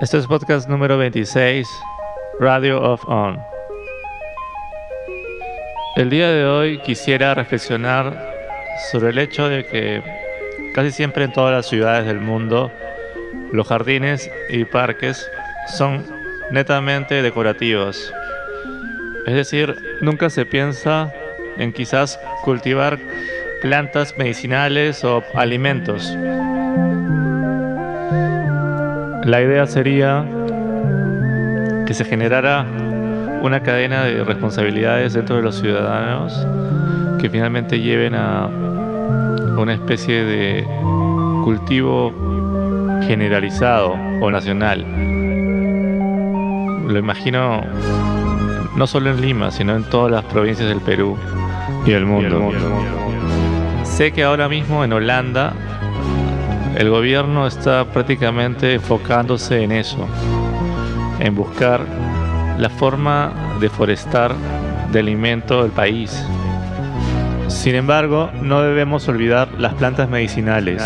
Este es podcast número 26, Radio of On. El día de hoy quisiera reflexionar sobre el hecho de que casi siempre en todas las ciudades del mundo los jardines y parques son netamente decorativos. Es decir, nunca se piensa en quizás cultivar plantas medicinales o alimentos. La idea sería que se generara una cadena de responsabilidades dentro de los ciudadanos que finalmente lleven a una especie de cultivo generalizado o nacional. Lo imagino no solo en Lima, sino en todas las provincias del Perú y del mundo. Sé que ahora mismo en Holanda el gobierno está prácticamente enfocándose en eso, en buscar la forma de forestar de alimento del país. Sin embargo, no debemos olvidar las plantas medicinales.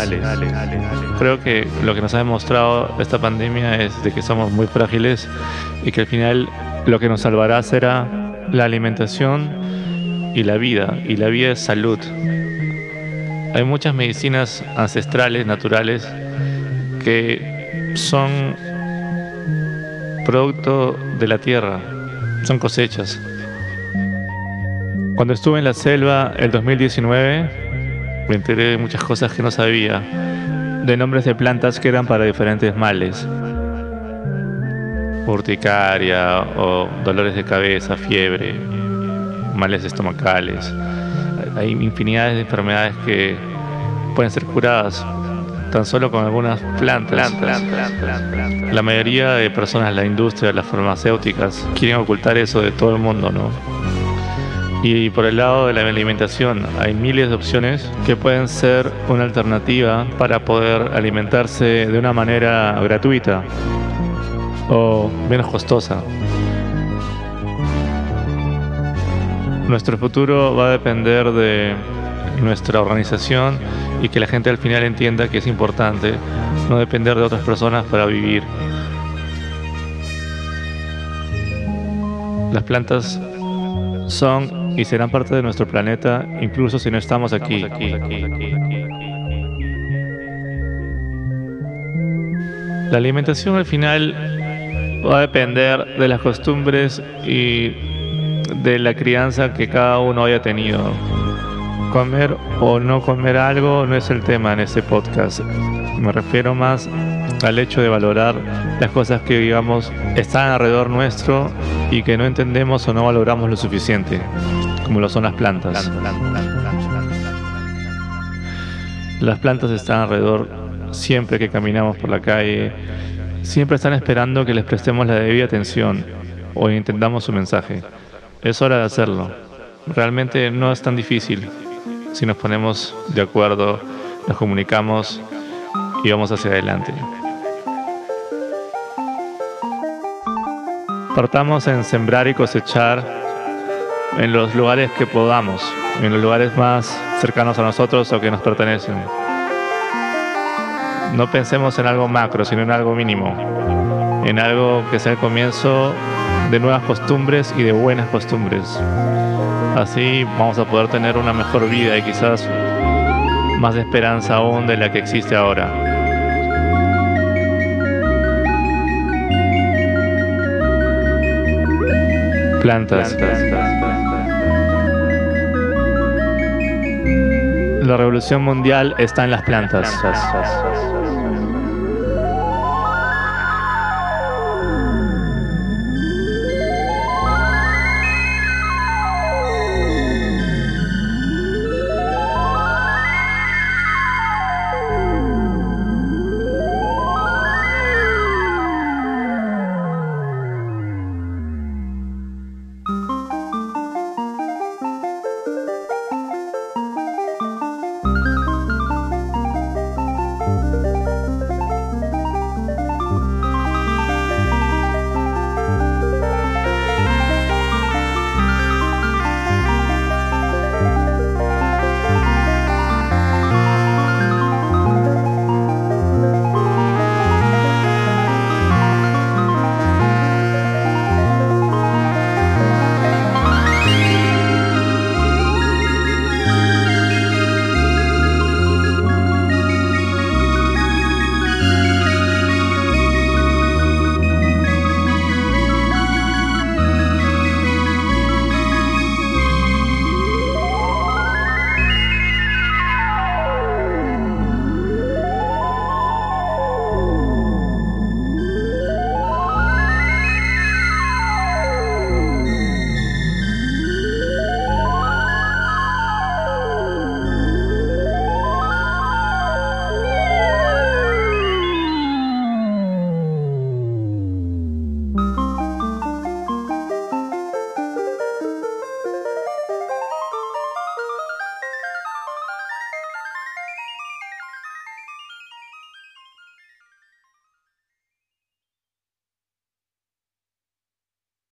Creo que lo que nos ha demostrado esta pandemia es de que somos muy frágiles y que al final lo que nos salvará será la alimentación y la vida, y la vida es salud. Hay muchas medicinas ancestrales, naturales, que son producto de la tierra, son cosechas. Cuando estuve en la selva el 2019, me enteré de muchas cosas que no sabía, de nombres de plantas que eran para diferentes males. Urticaria o dolores de cabeza, fiebre, males estomacales hay infinidades de enfermedades que pueden ser curadas tan solo con algunas plantas. La mayoría de personas, la industria, las farmacéuticas, quieren ocultar eso de todo el mundo, ¿no? Y por el lado de la alimentación, hay miles de opciones que pueden ser una alternativa para poder alimentarse de una manera gratuita o menos costosa. Nuestro futuro va a depender de nuestra organización y que la gente al final entienda que es importante no depender de otras personas para vivir. Las plantas son y serán parte de nuestro planeta incluso si no estamos aquí. La alimentación al final va a depender de las costumbres y de la crianza que cada uno haya tenido. Comer o no comer algo no es el tema en este podcast. Me refiero más al hecho de valorar las cosas que digamos están alrededor nuestro y que no entendemos o no valoramos lo suficiente, como lo son las plantas. Las plantas están alrededor siempre que caminamos por la calle, siempre están esperando que les prestemos la debida atención o entendamos su mensaje. Es hora de hacerlo. Realmente no es tan difícil si nos ponemos de acuerdo, nos comunicamos y vamos hacia adelante. Partamos en sembrar y cosechar en los lugares que podamos, en los lugares más cercanos a nosotros o que nos pertenecen. No pensemos en algo macro, sino en algo mínimo, en algo que sea el comienzo de nuevas costumbres y de buenas costumbres. Así vamos a poder tener una mejor vida y quizás más esperanza aún de la que existe ahora. Plantas. La revolución mundial está en las plantas.